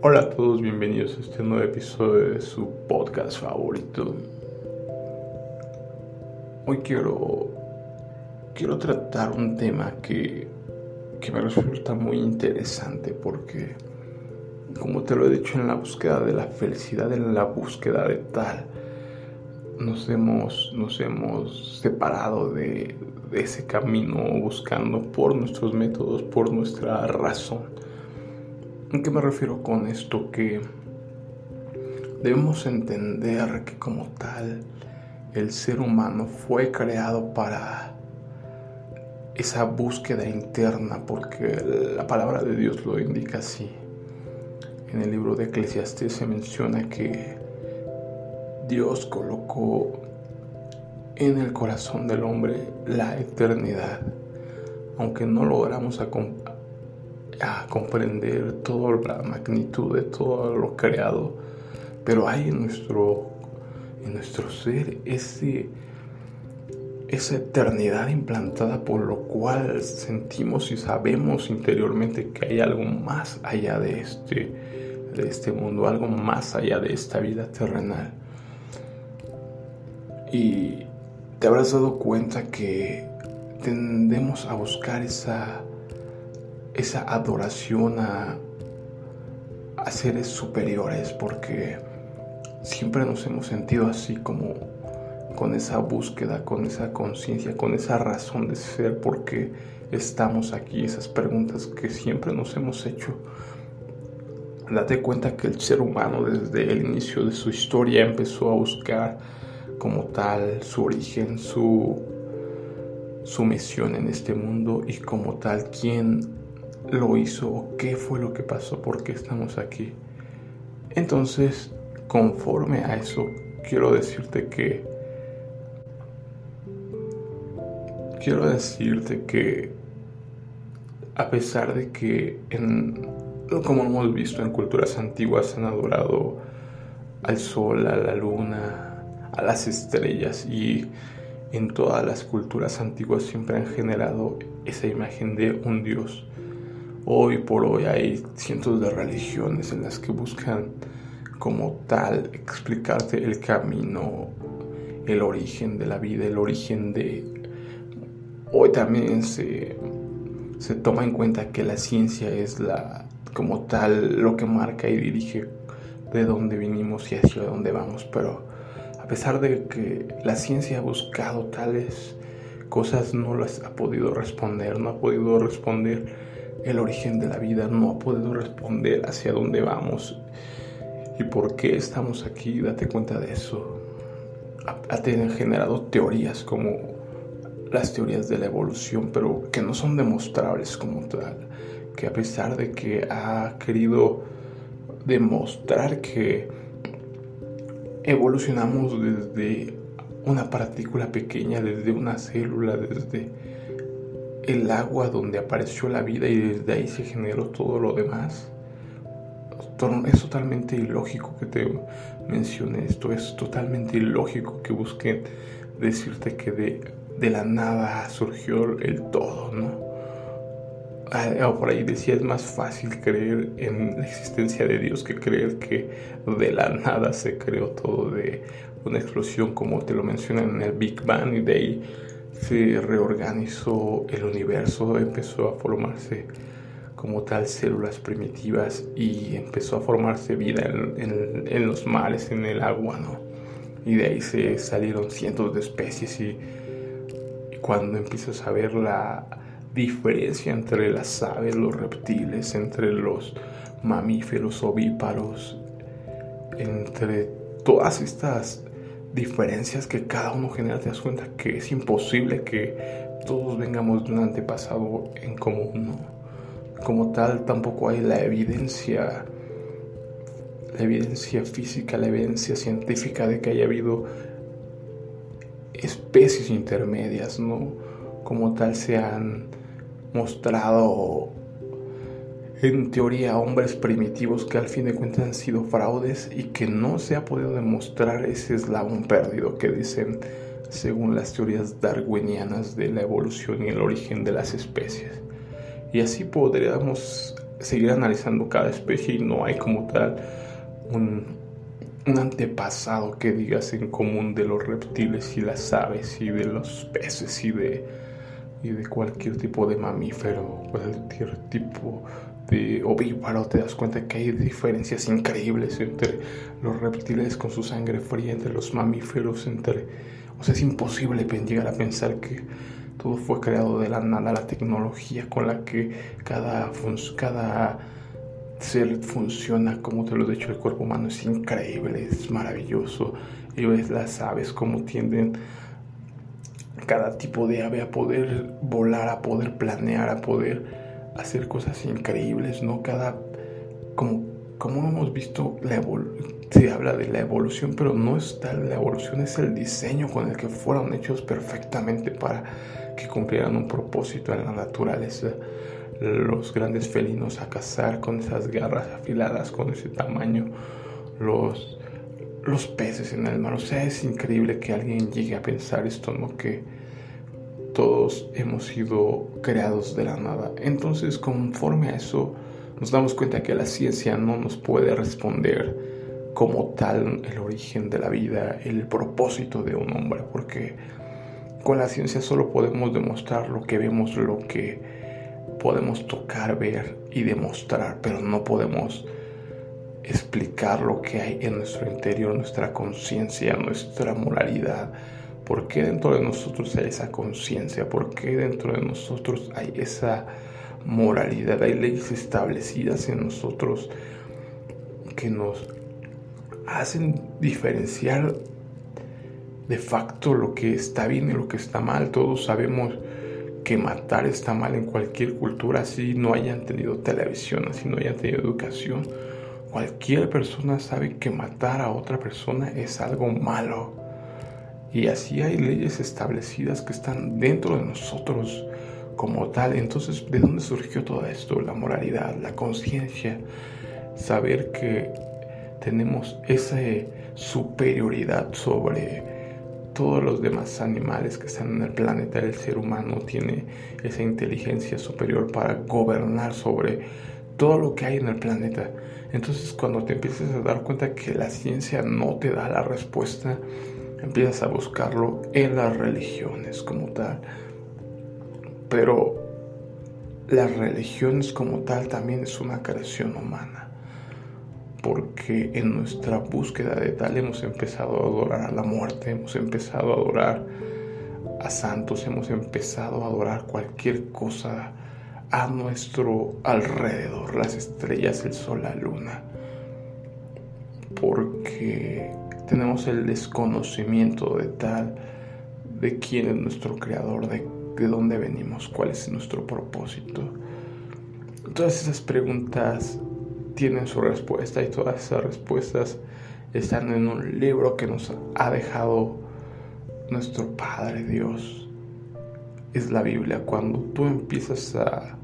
Hola a todos, bienvenidos a este nuevo episodio de su podcast favorito. Hoy quiero, quiero tratar un tema que, que me resulta muy interesante porque, como te lo he dicho, en la búsqueda de la felicidad, en la búsqueda de tal, nos hemos, nos hemos separado de, ese camino buscando por nuestros métodos, por nuestra razón ¿A qué me refiero con esto? Que debemos entender que como tal el ser humano fue creado para esa búsqueda interna, porque la palabra de Dios lo indica así. En el libro de Eclesiastes se menciona que Dios colocó en el corazón del hombre la eternidad, aunque no logramos a comprender toda la magnitud de todo lo creado, pero hay en nuestro, en nuestro ser ese, esa eternidad implantada por lo cual sentimos y sabemos interiormente que hay algo más allá de este, de este mundo, algo más allá de esta vida terrenal. Y te habrás dado cuenta que tendemos a buscar esa esa adoración a, a seres superiores porque siempre nos hemos sentido así como con esa búsqueda, con esa conciencia, con esa razón de ser, porque estamos aquí, esas preguntas que siempre nos hemos hecho. Date cuenta que el ser humano desde el inicio de su historia empezó a buscar como tal su origen, su, su misión en este mundo y como tal quién lo hizo o qué fue lo que pasó, por qué estamos aquí. Entonces, conforme a eso, quiero decirte que quiero decirte que a pesar de que en, como hemos visto en culturas antiguas han adorado al sol, a la luna, a las estrellas y en todas las culturas antiguas siempre han generado esa imagen de un dios. Hoy por hoy hay cientos de religiones en las que buscan como tal explicarte el camino, el origen de la vida, el origen de... Hoy también se, se toma en cuenta que la ciencia es la como tal lo que marca y dirige de dónde vinimos y hacia dónde vamos, pero a pesar de que la ciencia ha buscado tales cosas, no las ha podido responder, no ha podido responder el origen de la vida, no ha podido responder hacia dónde vamos y por qué estamos aquí, date cuenta de eso. Ha, generado teorías como las teorías de la evolución, pero que no son demostrables como tal, que a pesar de que ha querido demostrar que evolucionamos desde una partícula pequeña, desde una célula, desde el agua donde apareció la vida y desde ahí se generó todo lo demás. Es totalmente ilógico que te mencione esto, es totalmente ilógico que busquen decirte que de, de la nada surgió el todo, ¿no? Por ahí decía, es más fácil creer en la existencia de Dios que creer que de la nada se creó todo de una explosión como te lo mencionan en el Big Bang y de ahí se reorganizó el universo, empezó a formarse como tal células primitivas y empezó a formarse vida en, los mares, en el agua, ¿no? Y de ahí se salieron cientos de especies y, y cuando empiezas a ver la diferencia entre las aves, los reptiles, entre los mamíferos ovíparos, entre todas estas diferencias que cada uno genera, te das cuenta que es imposible que todos vengamos de un antepasado en común. Como tal, tampoco hay la evidencia, la evidencia física, la evidencia científica de que haya habido especies intermedias, ¿no? Como tal se han mostrado en teoría hombres primitivos que al fin de cuentas han sido fraudes y que no se ha podido demostrar ese eslabón perdido que dicen según las teorías darwinianas de la evolución y el origen de las especies. Y así podríamos seguir analizando cada especie y no hay como tal un, un antepasado que digas en común de los reptiles y las aves y de los peces y de, y de cualquier tipo de mamífero, cualquier tipo de ovíparo, te das cuenta que hay diferencias increíbles entre los reptiles con su sangre fría, entre los mamíferos, entre... O sea, es imposible llegar a pensar que todo fue creado de la nada, la tecnología con la que cada, cada ser funciona, como te lo he dicho, el cuerpo humano es increíble, es maravilloso. Y ves las aves como tienden cada tipo de ave a poder volar, a poder planear, a poder hacer cosas increíbles, ¿no? Cada, como, como hemos visto, se habla de la evolución, pero no es tal, la evolución es el diseño con el que fueron hechos perfectamente para que cumplieran un propósito en la naturaleza. Los grandes felinos a cazar con esas garras afiladas, con ese tamaño, los, los peces en el mar. O sea, es increíble que alguien llegue a pensar esto, ¿no? Que, todos hemos sido creados de la nada. Entonces, conforme a eso, nos damos cuenta que la ciencia no nos puede responder como tal el origen de la vida, el propósito de un hombre, porque con la ciencia solo podemos demostrar lo que vemos, lo que podemos tocar, ver y demostrar, pero no podemos explicar lo que hay en nuestro interior, nuestra conciencia, nuestra moralidad, ¿Por qué dentro de nosotros hay esa conciencia? ¿Por qué dentro de nosotros hay esa moralidad? Hay leyes establecidas en nosotros que nos hacen diferenciar de facto lo que está bien y lo que está mal. Todos sabemos que matar está mal en cualquier cultura, así no hayan tenido televisión, así no hayan tenido educación. Cualquier persona sabe que matar a otra persona es algo malo. Y así hay leyes establecidas que están dentro de nosotros como tal. Entonces, ¿de dónde surgió todo esto? La moralidad, la conciencia, saber que tenemos esa superioridad sobre todos los demás animales que están en el planeta. El ser humano tiene esa inteligencia superior para gobernar sobre todo lo que hay en el planeta. Entonces cuando te empiezas a dar cuenta que la ciencia no te da la respuesta, empiezas a buscarlo en las religiones como tal. Pero las religiones como tal también es una creación humana. Porque en nuestra búsqueda de tal hemos empezado a adorar a la muerte, hemos empezado a adorar a santos, hemos empezado a adorar cualquier cosa a nuestro alrededor, las estrellas, el sol, la luna. Porque tenemos el desconocimiento de tal, de quién es nuestro creador, de, de dónde venimos, cuál es nuestro propósito. Todas esas preguntas tienen su respuesta y todas esas respuestas están en un libro que nos ha dejado nuestro Padre Dios. Es la Biblia. Cuando tú empiezas a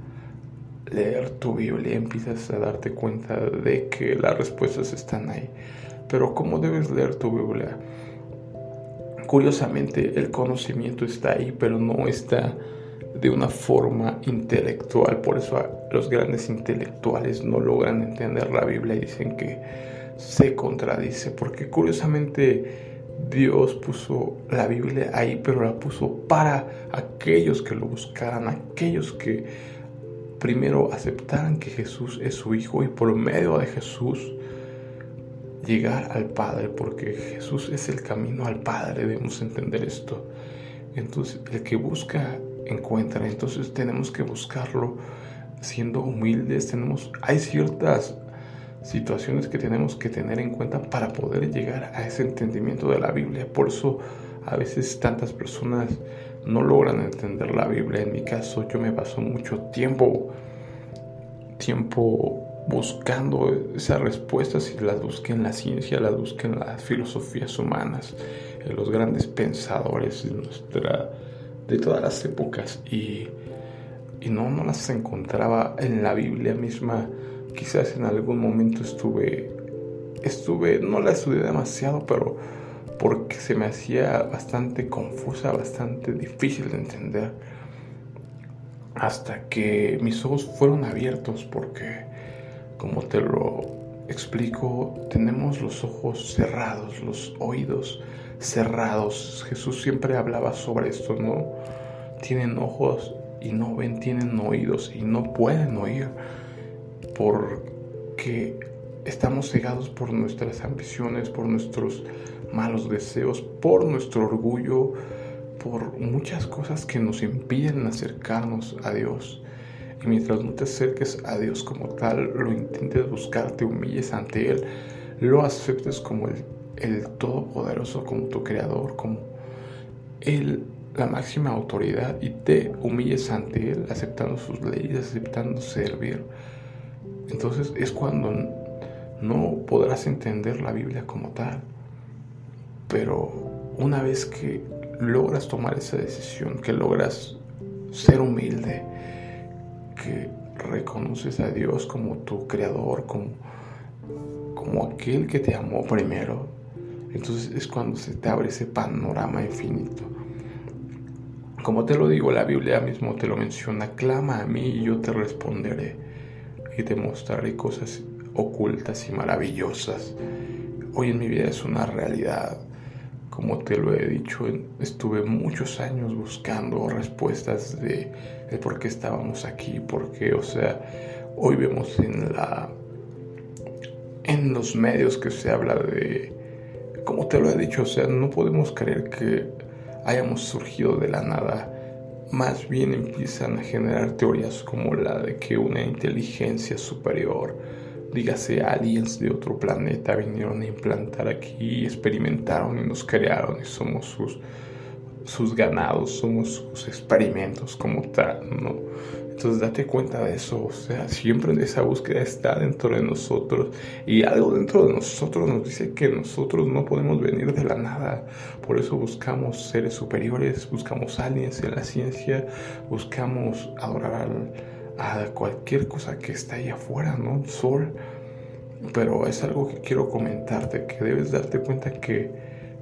leer tu Biblia, empiezas a darte cuenta de que las respuestas están ahí. Pero ¿cómo debes leer tu Biblia? Curiosamente, el conocimiento está ahí, pero no está de una forma intelectual. Por eso los grandes intelectuales no logran entender la Biblia y dicen que se contradice. Porque curiosamente Dios puso la Biblia ahí, pero la puso para aquellos que lo buscaran, aquellos que primero aceptaran que Jesús es su Hijo y por medio de Jesús llegar al Padre, porque Jesús es el camino al Padre, debemos entender esto. Entonces, el que busca, encuentra. Entonces, tenemos que buscarlo siendo humildes. Tenemos, hay ciertas situaciones que tenemos que tener en cuenta para poder llegar a ese entendimiento de la Biblia. Por eso, a veces tantas personas no logran entender la Biblia. En mi caso, yo me paso mucho tiempo, tiempo buscando esas respuestas y las busqué en la ciencia, las busqué en las filosofías humanas, en los grandes pensadores de, nuestra, de todas las épocas y, y no, no las encontraba en la Biblia misma. Quizás en algún momento estuve, estuve, no la estudié demasiado, pero porque se me hacía bastante confusa, bastante difícil de entender. Hasta que mis ojos fueron abiertos porque, como te lo explico, tenemos los ojos cerrados, los oídos cerrados. Jesús siempre hablaba sobre esto, ¿no? Tienen ojos y no ven, tienen oídos y no pueden oír porque estamos cegados por nuestras ambiciones, por nuestros malos deseos, por nuestro orgullo, por muchas cosas que nos impiden acercarnos a Dios. Y mientras no te acerques a Dios como tal, lo intentes buscar, te humilles ante Él, lo aceptes como el, el Todopoderoso, como tu Creador, como Él, la máxima autoridad, y te humilles ante Él, aceptando sus leyes, aceptando servir entonces es cuando no podrás entender la Biblia como tal. Pero una vez que logras tomar esa decisión, que logras ser humilde, que reconoces a Dios como tu creador, como, como aquel que te amó primero, entonces es cuando se te abre ese panorama infinito. Como te lo digo, la Biblia mismo te lo menciona, clama a mí y yo te responderé y te mostraré cosas ocultas y maravillosas. Hoy en mi vida es una realidad. Como te lo he dicho, estuve muchos años buscando respuestas de, por qué estábamos aquí, por qué, o sea, hoy vemos en la en los medios que se habla de como te lo he dicho, o sea, no podemos creer que hayamos surgido de la nada más bien empiezan a generar teorías como la de que una inteligencia superior, dígase aliens de otro planeta, vinieron a implantar aquí, experimentaron y nos crearon y somos sus, sus ganados, somos sus experimentos como tal, ¿no? Entonces date cuenta de eso, o sea, siempre esa búsqueda está dentro de nosotros y algo dentro de nosotros nos dice que nosotros no podemos venir de la nada. Por eso buscamos seres superiores, buscamos aliens en la ciencia, buscamos adorar a cualquier cosa que está ahí afuera, ¿no? Sol. Pero es algo que quiero comentarte, que debes darte cuenta que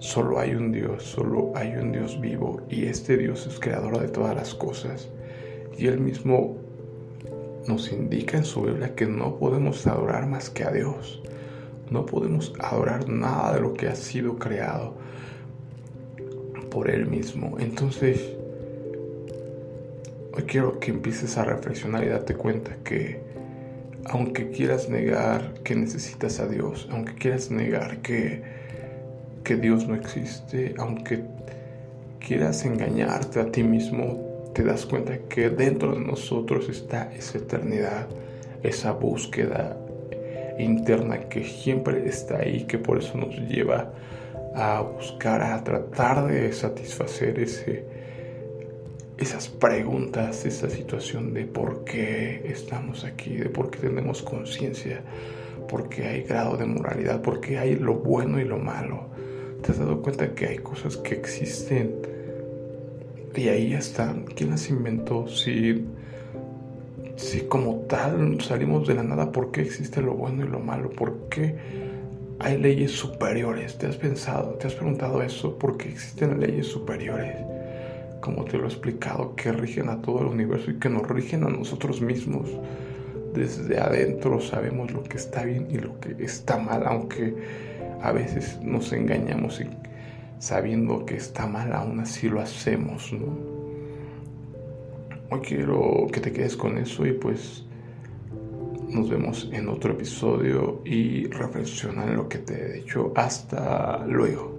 solo hay un Dios, solo hay un Dios vivo y este Dios es creador de todas las cosas. Y Él mismo nos indica en su Biblia que no podemos adorar más que a Dios. No podemos adorar nada de lo que ha sido creado por Él mismo. Entonces, hoy quiero que empieces a reflexionar y darte cuenta que aunque quieras negar que necesitas a Dios, aunque quieras negar que, que Dios no existe, aunque quieras engañarte a ti mismo, te das cuenta que dentro de nosotros está esa eternidad, esa búsqueda interna que siempre está ahí, que por eso nos lleva a buscar, a tratar de satisfacer ese, esas preguntas, esa situación de por qué estamos aquí, de por qué tenemos conciencia, por qué hay grado de moralidad, por qué hay lo bueno y lo malo. ¿Te has dado cuenta que hay cosas que existen? Y ahí están. ¿Quién las inventó? Si, si como tal salimos de la nada, ¿por qué existe lo bueno y lo malo? ¿Por qué hay leyes superiores? ¿Te has pensado, te has preguntado eso? ¿Por qué existen leyes superiores? Como te lo he explicado, que rigen a todo el universo y que nos rigen a nosotros mismos. Desde adentro sabemos lo que está bien y lo que está mal, aunque a veces nos engañamos y sabiendo que está mal, aún así lo hacemos, ¿no? Hoy quiero que te quedes con eso y pues nos vemos en otro episodio y reflexiona en lo que te he dicho. Hasta luego.